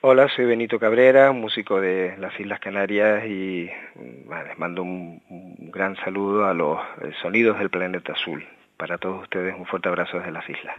Hola, soy Benito Cabrera, músico de las Islas Canarias y bueno, les mando un, un, gran saludo a los sonidos del planeta azul. Para todos ustedes un fuerte abrazo desde las islas.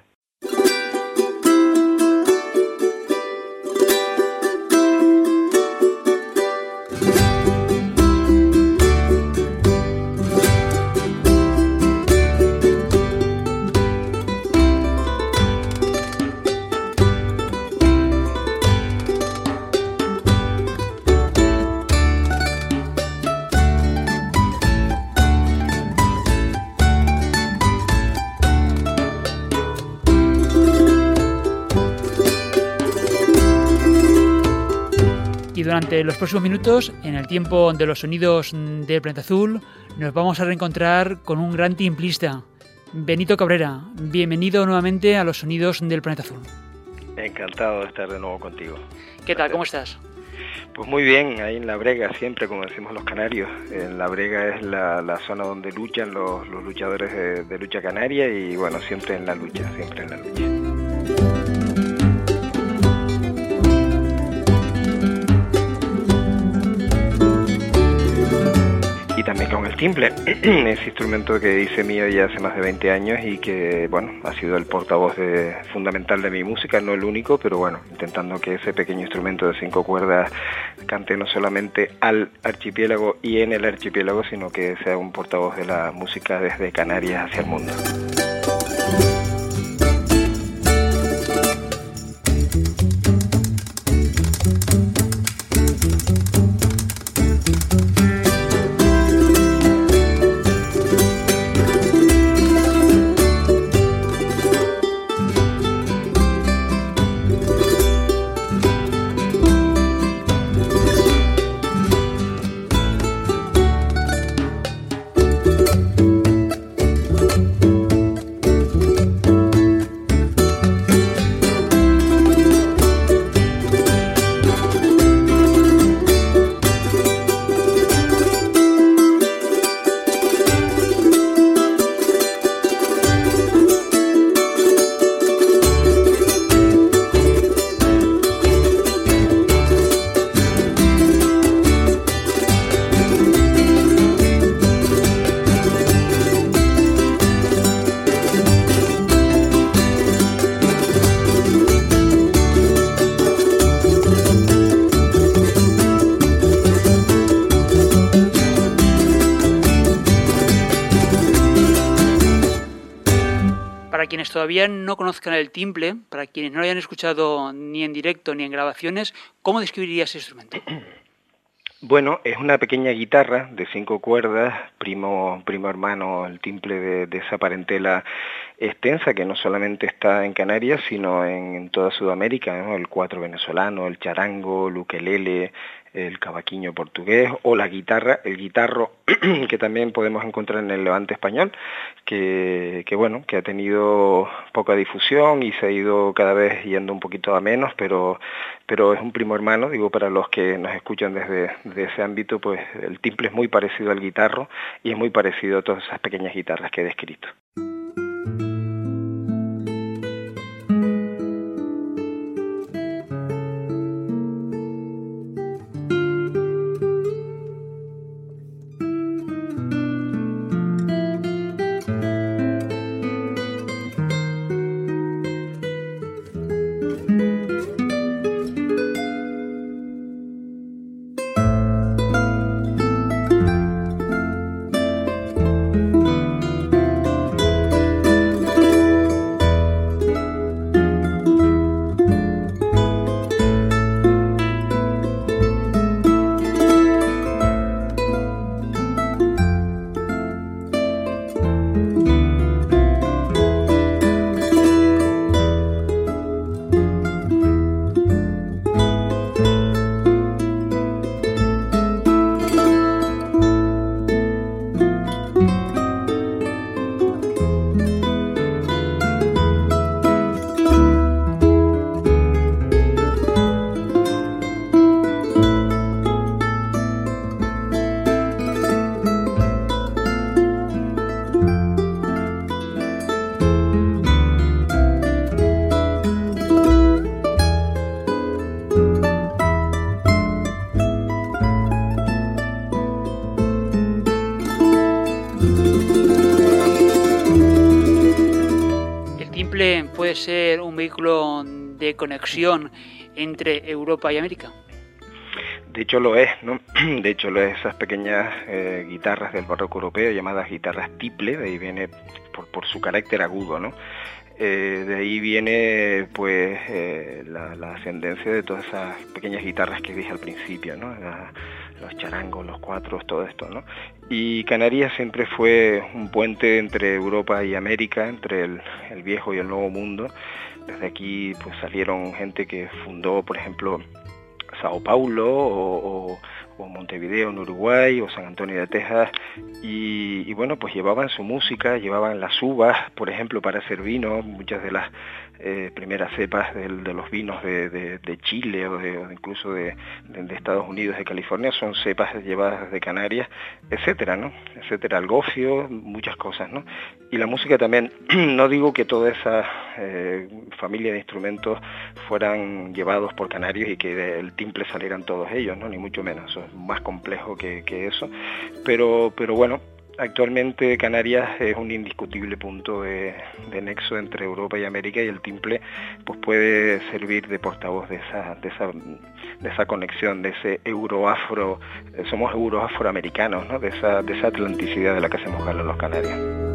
Durante los próximos minutos, en el tiempo de los sonidos del planeta azul, nos vamos a reencontrar con un gran timplista, Benito Cabrera. Bienvenido nuevamente a los sonidos del planeta azul. Encantado de estar de nuevo contigo. ¿Qué tal? ¿Cómo estás? Pues muy bien, ahí en La Brega, siempre, como decimos los canarios. En La Brega es la, la zona donde luchan los, los luchadores de, de lucha canaria y bueno, siempre en la lucha, siempre en la lucha. Y también con el timple, ese instrumento que hice mío ya hace más de 20 años y que, bueno, ha sido el portavoz de, fundamental de mi música, no el único, pero bueno, intentando que ese pequeño instrumento de cinco cuerdas cante no solamente al archipiélago y en el archipiélago, sino que sea un portavoz de la música desde Canarias hacia el mundo. No conozcan el timple, para quienes no lo hayan escuchado ni en directo ni en grabaciones, ¿cómo describirías ese instrumento? Bueno, es una pequeña guitarra de cinco cuerdas, primo, primo hermano, el timple de, esa parentela extensa que no solamente está en Canarias, sino en, toda Sudamérica, el cuatro venezolano, el charango, el ukelele, el cavaquinho portugués o la guitarra, el guitarro que también podemos encontrar en el levante español, que, bueno, que ha tenido poca difusión y se ha ido cada vez yendo un poquito a menos, pero, pero es un primo hermano, digo, para los que nos escuchan desde, desde ese ámbito, pues el timple es muy parecido al guitarro y es muy parecido a todas esas pequeñas guitarras que he descrito. Conexión entre Europa y América. De hecho lo es, ¿no? De hecho lo es esas pequeñas eh, guitarras del barroco europeo llamadas guitarras tiple, de ahí viene por, su carácter agudo, ¿no? Eh, de ahí viene pues eh, la, ascendencia de todas esas pequeñas guitarras que dije al principio, ¿no? los charangos, los cuatros, todo esto, ¿no? Y Canarias siempre fue un puente entre Europa y América, entre el, el viejo y el nuevo mundo. Desde aquí pues salieron gente que fundó, por ejemplo, Sao Paulo o, Montevideo en Uruguay o San Antonio de Texas. Y, bueno pues llevaban su música, llevaban las uvas por ejemplo para hacer vino, muchas de las eh, primeras cepas de, los vinos de, Chile o, incluso de, Estados Unidos, de California, son cepas llevadas de Canarias, etcétera, ¿no? Etcétera, el gofio, muchas cosas, ¿no? Y la música también, no digo que toda esa eh, familia de instrumentos fueran llevados por canarios y que del timple salieran todos ellos, ¿no? Ni mucho menos, es más complejo que, que eso, pero, pero bueno, Actualmente Canarias es un indiscutible punto de, nexo entre Europa y América y el timple pues puede servir de portavoz de esa, de esa, de esa conexión, de ese euroafro, eh, somos euroafroamericanos, ¿no? de, esa, de esa atlanticidad de la que hacemos gala los canarios.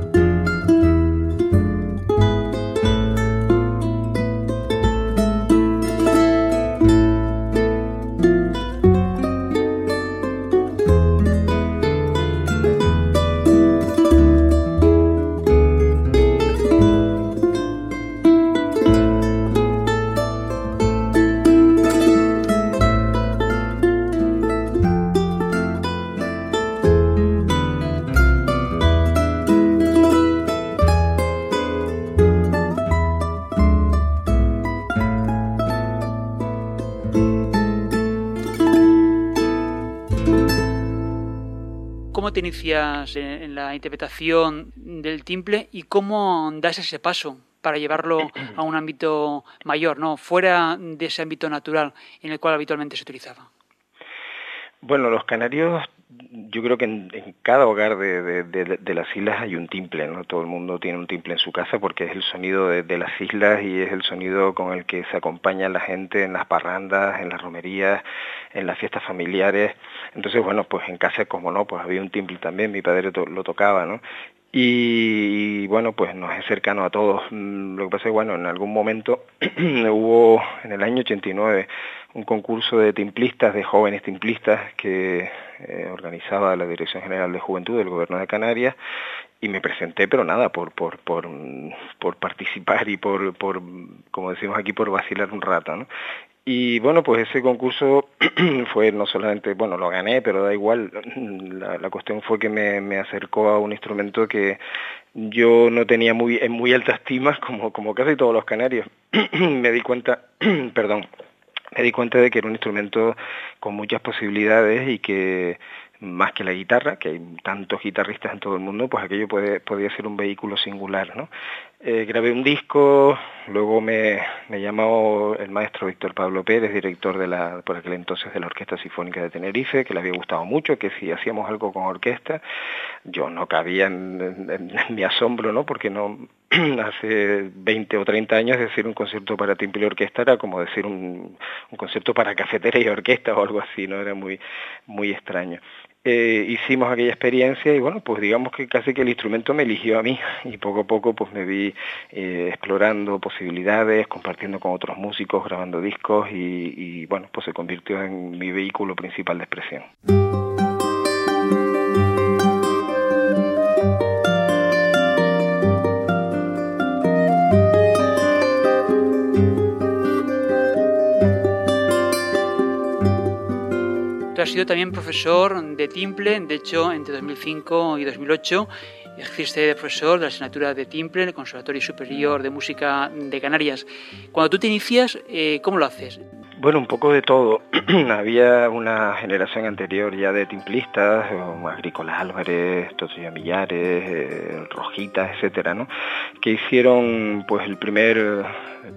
Te inicias en la interpretación del timple y cómo das ese paso para llevarlo a un ámbito mayor, no fuera de ese ámbito natural en el cual habitualmente se utilizaba? Bueno, los canarios, yo creo que en, cada hogar de, las islas hay un timple, ¿no? Todo el mundo tiene un timple en su casa porque es el sonido de, las islas y es el sonido con el que se acompaña la gente en las parrandas, en las romerías, en las fiestas familiares. Entonces, bueno, pues en casa, como no, pues había un timple también, mi padre lo tocaba, ¿no? Y, bueno, pues nos es cercano a todos. Mm, lo que pasa es que, bueno, en algún momento hubo, en el año 89, un concurso de timplistas, de jóvenes timplistas que eh, organizaba la Dirección General de Juventud del Gobierno de Canarias y me presenté, pero nada, por, por, por, por participar y por, por, como decimos aquí, por vacilar un rato. Y bueno, pues ese concurso fue no solamente, bueno, lo gané, pero da igual, la, la cuestión fue que me, me, acercó a un instrumento que yo no tenía muy, en muy alta estima, como, como casi todos los canarios. me di cuenta, perdón, me di cuenta de que era un instrumento con muchas posibilidades y que más que la guitarra, que hay tantos guitarristas en todo el mundo, pues aquello podía ser un vehículo singular, ¿no? Eh, grabé un disco, luego me, llamó el maestro Víctor Pablo Pérez, director de la, por aquel entonces de la Orquesta Sinfónica de Tenerife, que le había gustado mucho, que si hacíamos algo con orquesta, yo no cabía en, mi asombro, ¿no? Porque no hace 20 o 30 años decir un concierto para timbre y orquesta era como decir un, un concierto para cafetera y orquesta o algo así, ¿no? Era muy, muy extraño. Eh, hicimos aquella experiencia y bueno, pues digamos que casi que el instrumento me eligió a mí y poco a poco pues me vi eh, explorando posibilidades, compartiendo con otros músicos, grabando discos y, y bueno, pues se convirtió en mi vehículo principal de expresión. Ha sido también profesor de timple, de hecho, entre 2005 y 2008 ejerce de profesor de la asignatura de timple en el Conservatorio Superior de Música de Canarias. Cuando tú te inicias, eh, ¿cómo lo haces? Bueno, un poco de todo. Había una generación anterior ya de timplistas, Agrícola Álvarez, Totoya Millares, eh, Rojita, etcétera, ¿no? que hicieron pues el primer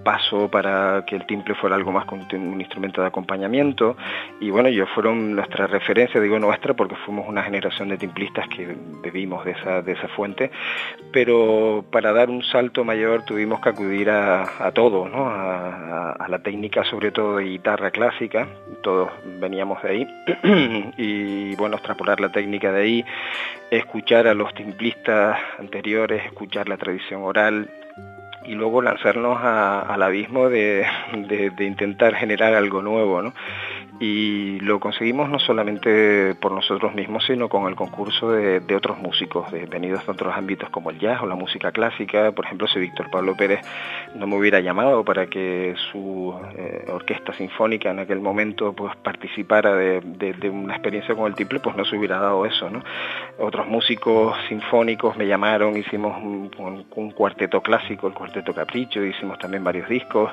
paso para que el timple fuera algo más como un instrumento de acompañamiento y bueno, ellos fueron nuestra referencia, digo nuestra porque fuimos una generación de timplistas que bebimos de esa, de esa fuente, pero para dar un salto mayor tuvimos que acudir a, a todo, ¿no? a, a la técnica sobre todo de guitarra clásica, todos veníamos de ahí, y bueno, extrapolar la técnica de ahí, escuchar a los timplistas anteriores, escuchar la tradición oral, y luego lanzarnos al abismo de, de, intentar generar algo nuevo. ¿no? Y lo conseguimos no solamente por nosotros mismos, sino con el concurso de, otros músicos venidos de otros ámbitos como el jazz o la música clásica. Por ejemplo, si Víctor Pablo Pérez no me hubiera llamado para que su eh, orquesta sinfónica en aquel momento pues participara de, una experiencia con el tiple, pues no se hubiera dado eso. Otros músicos sinfónicos me llamaron, hicimos un, cuarteto clásico, el cuarteto Capricho, hicimos también varios discos.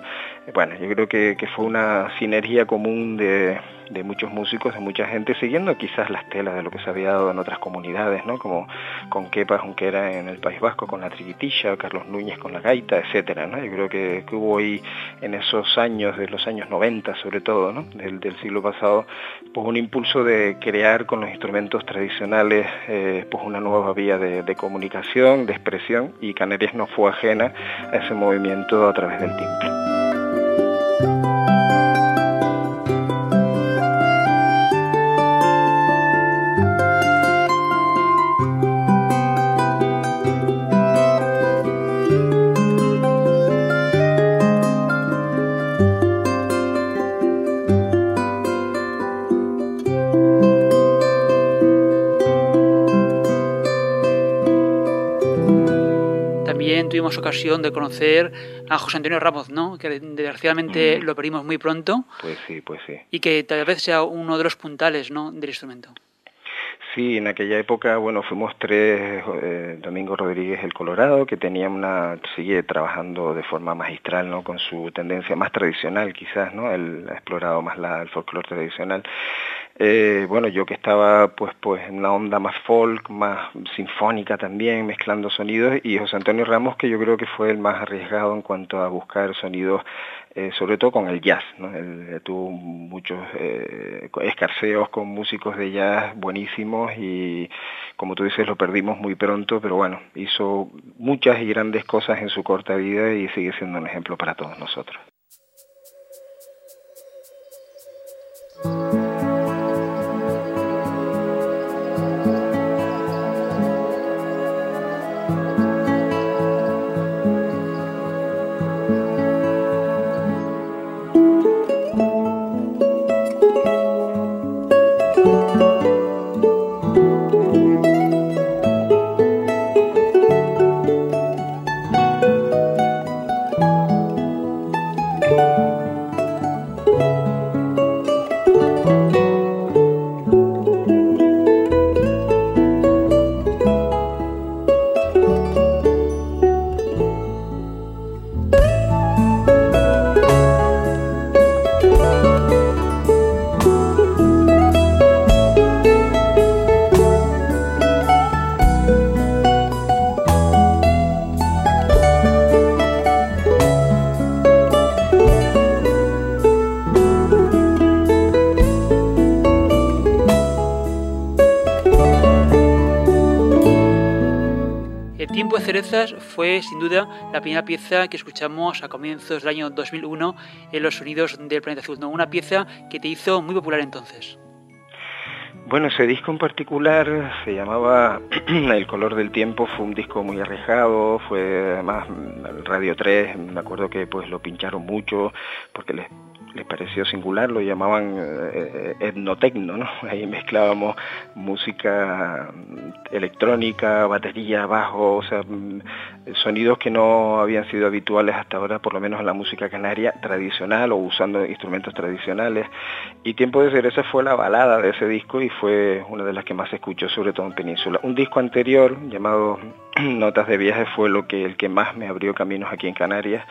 Bueno, yo creo que fue una sinergia común de de, muchos músicos, de mucha gente, siguiendo quizás las telas de lo que se había dado en otras comunidades, ¿no? como con Kepa Junquera en el País Vasco con la triquitilla, Carlos Núñez con la gaita, etcétera, ¿no? Yo creo que, hubo ahí en esos años, de los años 90 sobre todo, ¿no? del, siglo pasado, pues un impulso de crear con los instrumentos tradicionales eh, pues una nueva vía de, comunicación, de expresión, y Canarias no fue ajena a ese movimiento a través del timbre. Ocasión de conocer a José Antonio Ramos, ¿no? Que desgraciadamente mm. lo perdimos muy pronto. Pues sí, pues sí. Y que tal vez sea uno de los puntales, ¿no? Del instrumento. Sí, en aquella época, bueno, fuimos tres, eh, Domingo Rodríguez el Colorado, que tenía una, sigue trabajando de forma magistral, ¿no? Con su tendencia más tradicional, quizás, ¿no? Él ha explorado más la, el folclore tradicional. Eh, bueno, yo que estaba pues pues en una onda más folk, más sinfónica también, mezclando sonidos, y José Antonio Ramos, que yo creo que fue el más arriesgado en cuanto a buscar sonidos, eh, sobre todo con el jazz. Él tuvo muchos eh, escarceos con músicos de jazz buenísimos y como tú dices lo perdimos muy pronto, pero bueno, hizo muchas y grandes cosas en su corta vida y sigue siendo un ejemplo para todos nosotros. Fue sin duda la primera pieza que escuchamos a comienzos del año 2001 en los sonidos del planeta azul, una pieza que te hizo muy popular entonces. Bueno, ese disco en particular se llamaba El color del tiempo, fue un disco muy arriesgado, fue además Radio 3, me acuerdo que pues lo pincharon mucho porque les les pareció singular, lo llamaban eh, etnotecno, ¿no? Ahí mezclábamos música electrónica, batería, bajo, o sea, mm, sonidos que no habían sido habituales hasta ahora, por lo menos en la música canaria tradicional o usando instrumentos tradicionales. Y Tiempo de Cereza fue la balada de ese disco y fue una de las que más se escuchó, sobre todo en Península. Un disco anterior llamado Notas de Viaje fue lo que el que más me abrió caminos aquí en Canarias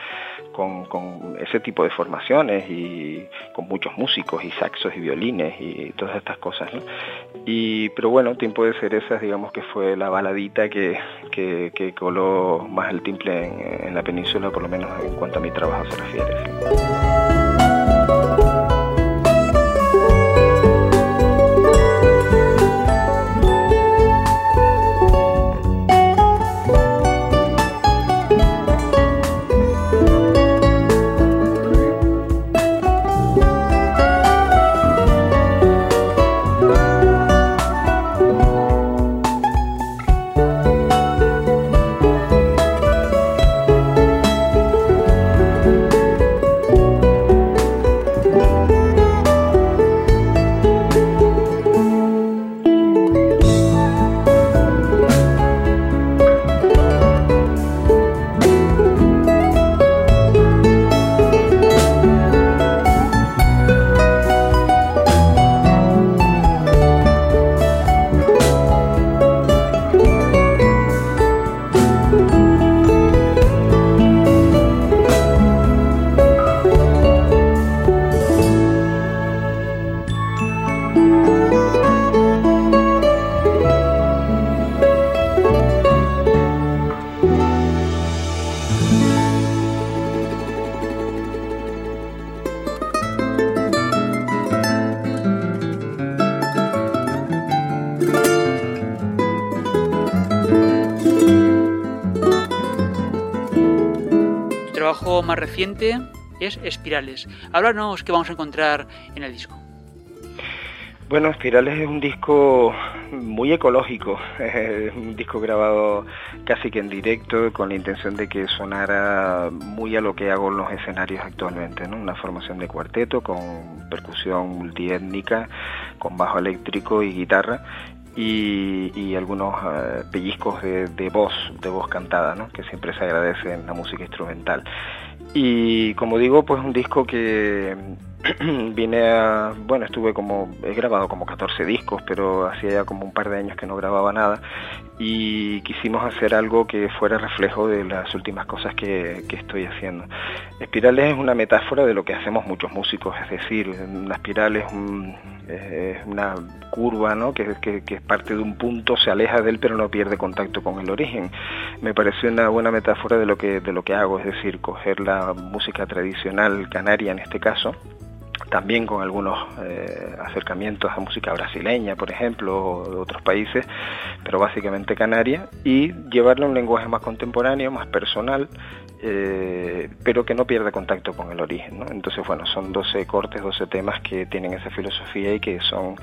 con, con ese tipo de formaciones y con muchos músicos y saxos y violines y todas estas cosas. Y, pero bueno, Tiempo de Cerezas, digamos que fue la baladita que, que, coló más el timple en, en, la península, por lo menos en cuanto a mi trabajo se refiere. Más reciente es Espirales. Háblanos qué vamos a encontrar en el disco. Bueno, Espirales es un disco muy ecológico, un disco grabado casi que en directo con la intención de que sonara muy a lo que hago en los escenarios actualmente, ¿no? una formación de cuarteto con percusión multiétnica, con bajo eléctrico y guitarra y, algunos eh, pellizcos de, de, voz, de voz cantada, ¿no? que siempre se agradece en la música instrumental. Y como digo, pues un disco que vine a, bueno, estuve como, he grabado como 14 discos, pero hacía ya como un par de años que no grababa nada y quisimos hacer algo que fuera reflejo de las últimas cosas que, estoy haciendo. Espirales es una metáfora de lo que hacemos muchos músicos, es decir, una espiral es, una curva ¿no? que, que, es parte de un punto, se aleja de él pero no pierde contacto con el origen. Me pareció una buena metáfora de lo que, de lo que hago, es decir, coger la música tradicional canaria en este caso, también con algunos eh, acercamientos a música brasileña, por ejemplo, o de otros países, pero básicamente canaria, y llevarle un lenguaje más contemporáneo, más personal, eh, pero que no pierde contacto con el origen. ¿no? Entonces, bueno, son 12 cortes, 12 temas que tienen esa filosofía y que son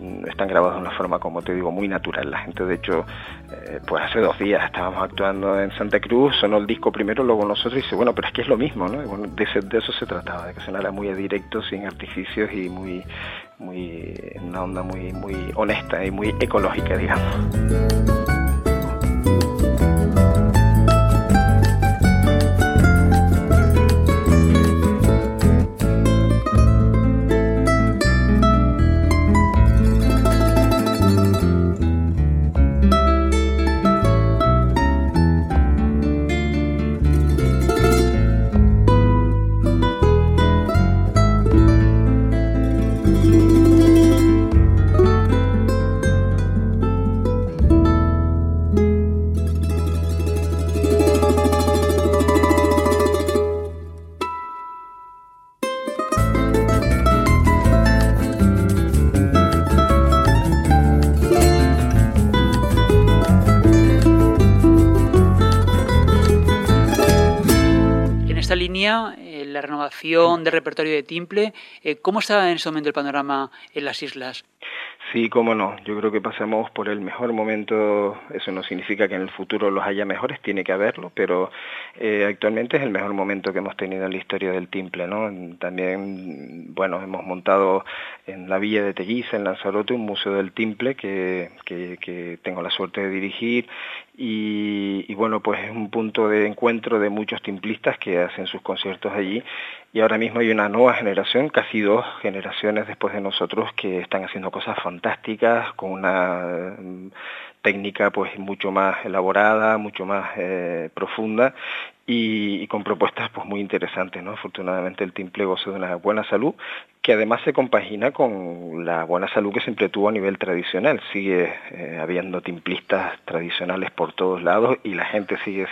mm, están grabados de una forma, como te digo, muy natural. La gente, de hecho, eh, pues hace dos días estábamos actuando en Santa Cruz, sonó el disco primero, luego nosotros, y dice, bueno, pero es que es lo mismo, ¿no? de, eso se trataba, de que sonara muy directo, sin artificios y muy, muy, una onda muy, muy honesta y muy ecológica, digamos. Del repertorio de timple. Eh, ¿Cómo está en ese momento el panorama en las islas? Sí, cómo no. Yo creo que pasamos por el mejor momento. Eso no significa que en el futuro los haya mejores, tiene que haberlo, pero eh, actualmente es el mejor momento que hemos tenido en la historia del timple, ¿no? También, bueno, hemos montado en la villa de Telliza, en Lanzarote, un museo del timple que, que tengo la suerte de dirigir y, bueno, pues es un punto de encuentro de muchos timplistas que hacen sus conciertos allí. Y ahora mismo hay una nueva generación, casi dos generaciones después de nosotros que están haciendo cosas fantásticas con una técnica pues mucho más elaborada, mucho más eh, profunda y, con propuestas pues muy interesantes, ¿no? Afortunadamente el timple goza de una buena salud que además se compagina con la buena salud que siempre tuvo a nivel tradicional. Sigue eh, habiendo timplistas tradicionales por todos lados y la gente sigue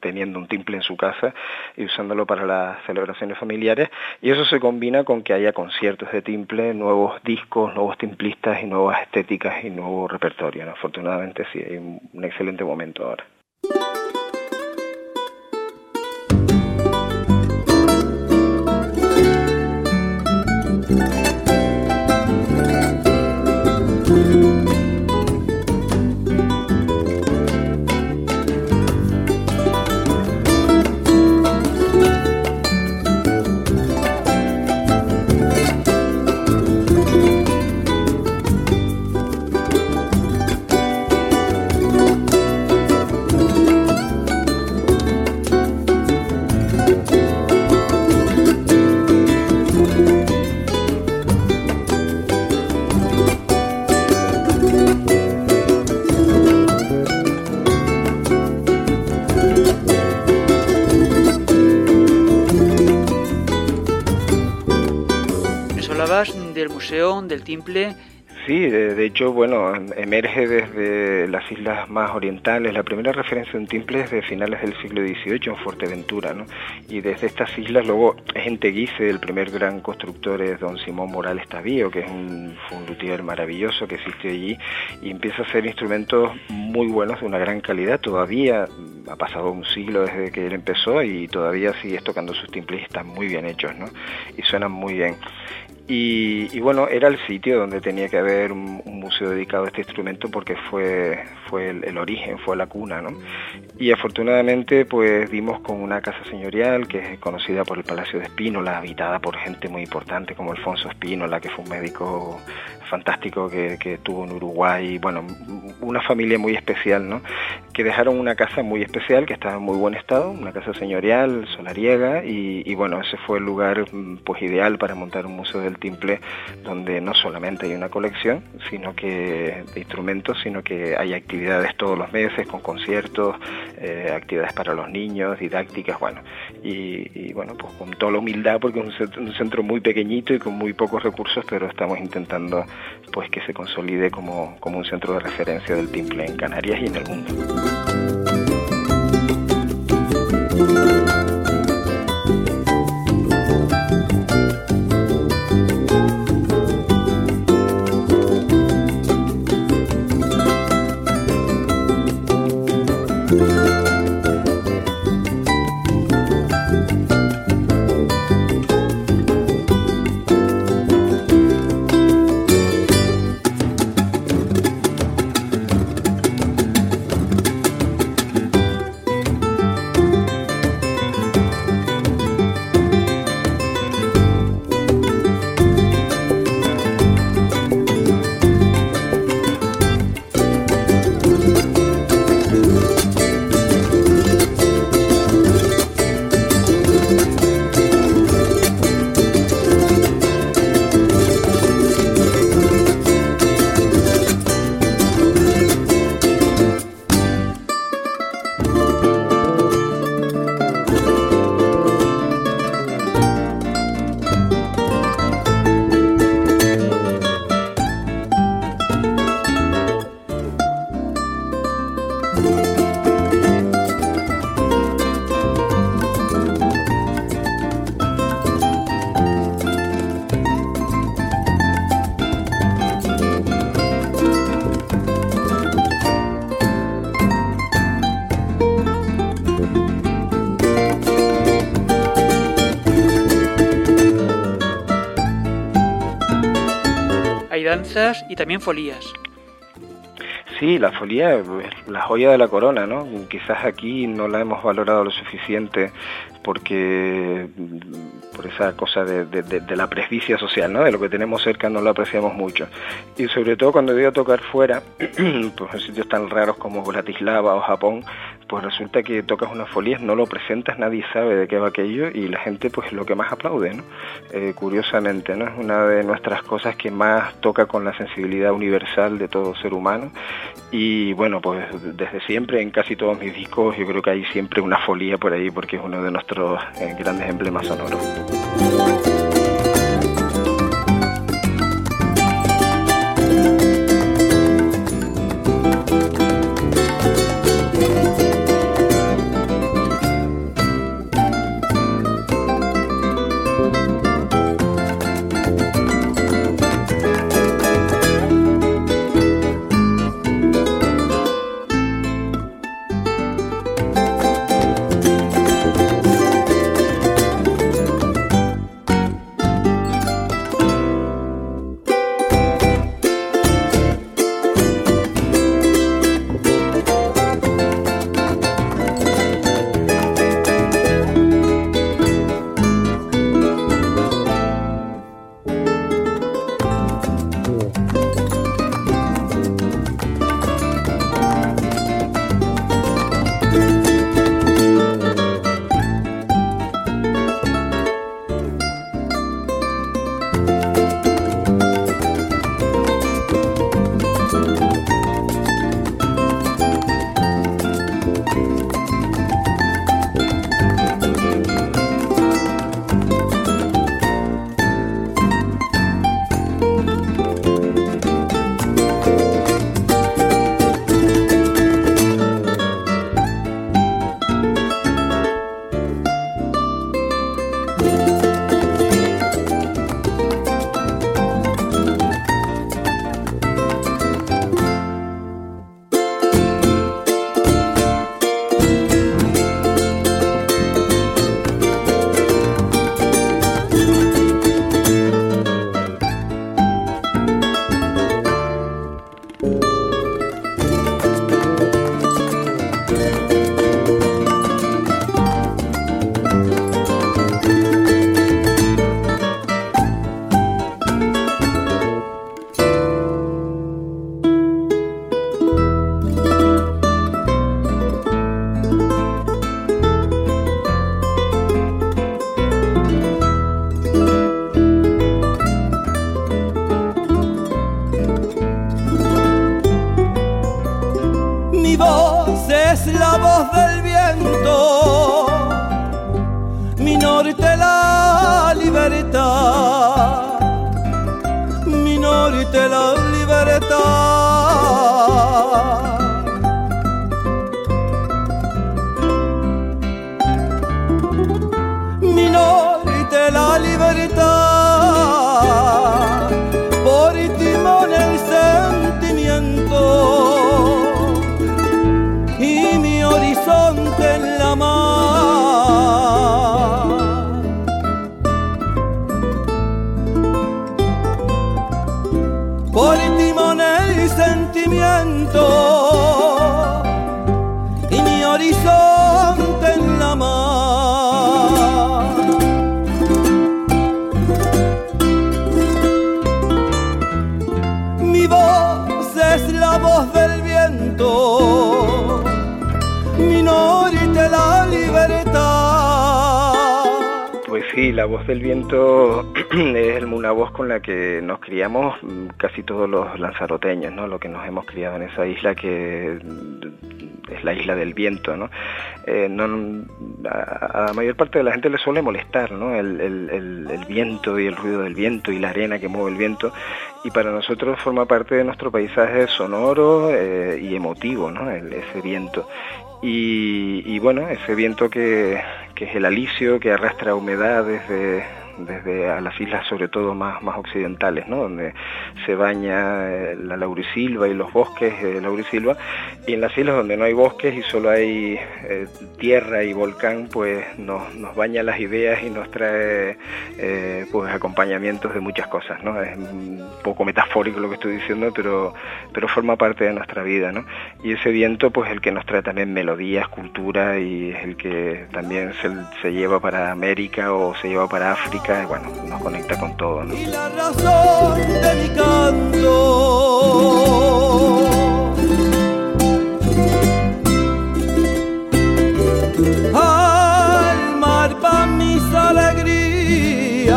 teniendo un timple en su casa y usándolo para las celebraciones familiares y eso se combina con que haya conciertos de timple, nuevos discos, nuevos timplistas y nuevas estéticas y nuevo repertorio. Afortunadamente sí, hay un excelente momento ahora. Del Timple. Sí, de, hecho, bueno, emerge desde las islas más orientales. La primera referencia de un timple es de finales del siglo XVIII en Fuerteventura, ¿no? Y desde estas islas, luego es en Teguise, el primer gran constructor es don Simón Morales Tavío, que es un, un luthier maravilloso que existe allí, y empieza a hacer instrumentos muy buenos, de una gran calidad. Todavía ha pasado un siglo desde que él empezó y todavía sigue tocando sus timples y están muy bien hechos, ¿no? Y suenan muy bien. Y, bueno, era el sitio donde tenía que haber un, museo dedicado a este instrumento porque fue, fue el, origen, fue la cuna, ¿no? Y afortunadamente pues dimos con una casa señorial que es conocida por el Palacio de Espínola, habitada por gente muy importante como Alfonso Espínola, que fue un médico fantástico que, que tuvo en Uruguay, bueno, una familia muy especial, ¿no? Que dejaron una casa muy especial, que estaba en muy buen estado, una casa señorial, solariega, y, bueno, ese fue el lugar pues ideal para montar un museo del timple donde no solamente hay una colección, sino que de instrumentos, sino que hay actividades todos los meses con conciertos, eh, actividades para los niños, didácticas, bueno, y, bueno, pues con toda la humildad porque es un centro, muy pequeñito y con muy pocos recursos, pero estamos intentando pues que se consolide como, como un centro de referencia del timple en Canarias y en el mundo. Y también folías. Sí, la folía es la joya de la corona, ¿no? Quizás aquí no la hemos valorado lo suficiente porque por esa cosa de, la presbicia social, ¿no? De lo que tenemos cerca no lo apreciamos mucho. Y sobre todo cuando voy a tocar fuera, pues en sitios tan raros como Bratislava o Japón, pues resulta que tocas unas folías, no lo presentas, nadie sabe de qué va aquello y la gente pues lo que más aplaude. Eh, curiosamente, ¿no? Es una de nuestras cosas que más toca con la sensibilidad universal de todo ser humano y bueno, pues desde siempre en casi todos mis discos yo creo que hay siempre una folía por ahí porque es uno de nuestros eh, grandes emblemas sonoros. por timonel y sentimiento. La voz del viento es una voz con la que nos criamos mm, casi todos los lanzaroteños, ¿no? Lo que nos hemos criado en esa isla que mm, es la isla del viento, ¿no? Eh, a, la mayor parte de la gente le suele molestar, ¿no? El, viento y el ruido del viento y la arena que mueve el viento y para nosotros forma parte de nuestro paisaje sonoro eh, y emotivo, ¿no? ese viento. Y, bueno, ese viento que, que, es el alicio, que arrastra humedad desde, desde a las islas sobre todo más, más occidentales, ¿no? donde se baña eh, la laurisilva y los bosques de laurisilva, y en las islas donde no hay bosques y solo hay eh, tierra y volcán, pues nos, nos, baña las ideas y nos trae eh, pues acompañamientos de muchas cosas, ¿no? Es un poco metafórico lo que estoy diciendo, pero, pero forma parte de nuestra vida, ¿no? Y ese viento, pues el que nos trae también melodías, cultura y es el que también se, se lleva para América o se lleva para África y bueno, nos conecta con todo, ¿no? Y la razón de mi canto al mar pa' mis alegrías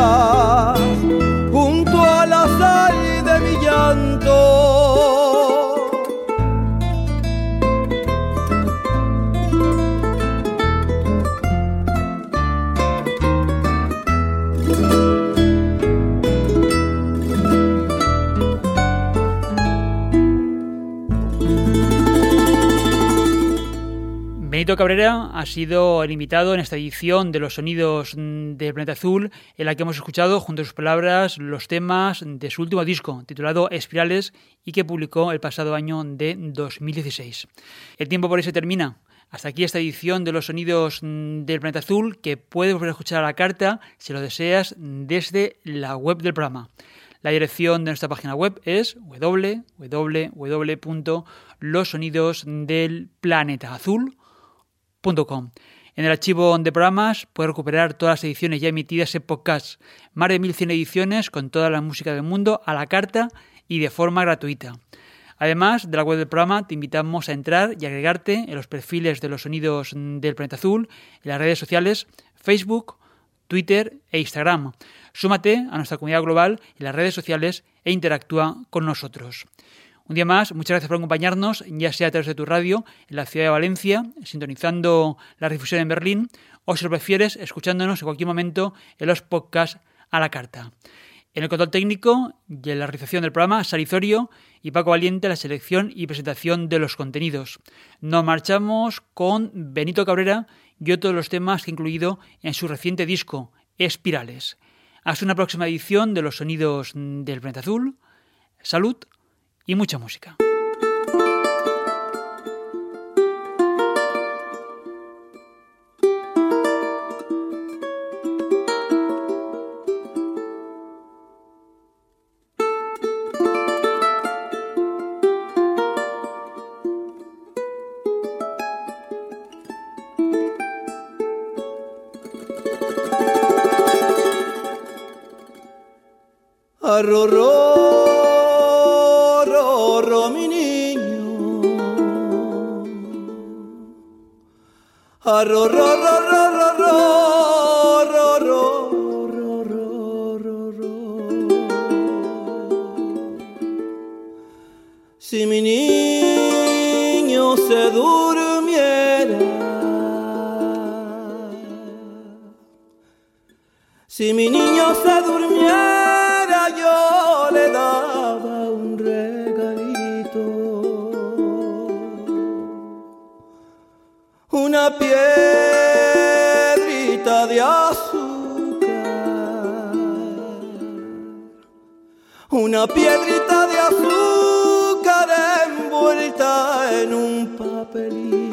Benito Cabrera ha sido el invitado en esta edición de los sonidos del Planeta Azul, en la que hemos escuchado, junto a sus palabras, los temas de su último disco, titulado Espirales, y que publicó el pasado año de 2016. El tiempo por ahí se termina. Hasta aquí esta edición de los sonidos del Planeta Azul, que puedes volver a escuchar a la carta, si lo deseas, desde la web del programa. La dirección de nuestra página web es www.losonidosdelplanetaazul.com en el archivo de programas puedes recuperar todas las ediciones ya emitidas en podcast, más de 1100 ediciones con toda la música del mundo a la carta y de forma gratuita. Además de la web del programa, te invitamos a entrar y agregarte en los perfiles de los sonidos del planeta azul, en las redes sociales Facebook, Twitter e Instagram. Súmate a nuestra comunidad global en las redes sociales e interactúa con nosotros. Un día más, muchas gracias por acompañarnos, ya sea a través de tu radio en la ciudad de Valencia, sintonizando la difusión en Berlín, o si lo prefieres, escuchándonos en cualquier momento en los podcasts a la carta. En el control técnico y en la realización del programa, Sarizorio y Paco Valiente, la selección y presentación de los contenidos. Nos marchamos con Benito Cabrera y otros los temas que ha incluido en su reciente disco, Espirales. Hasta una próxima edición de los sonidos del planeta azul. Salud y mucha música. Rorro, Arroró, una piedrita de azúcar envuelta en un papelito.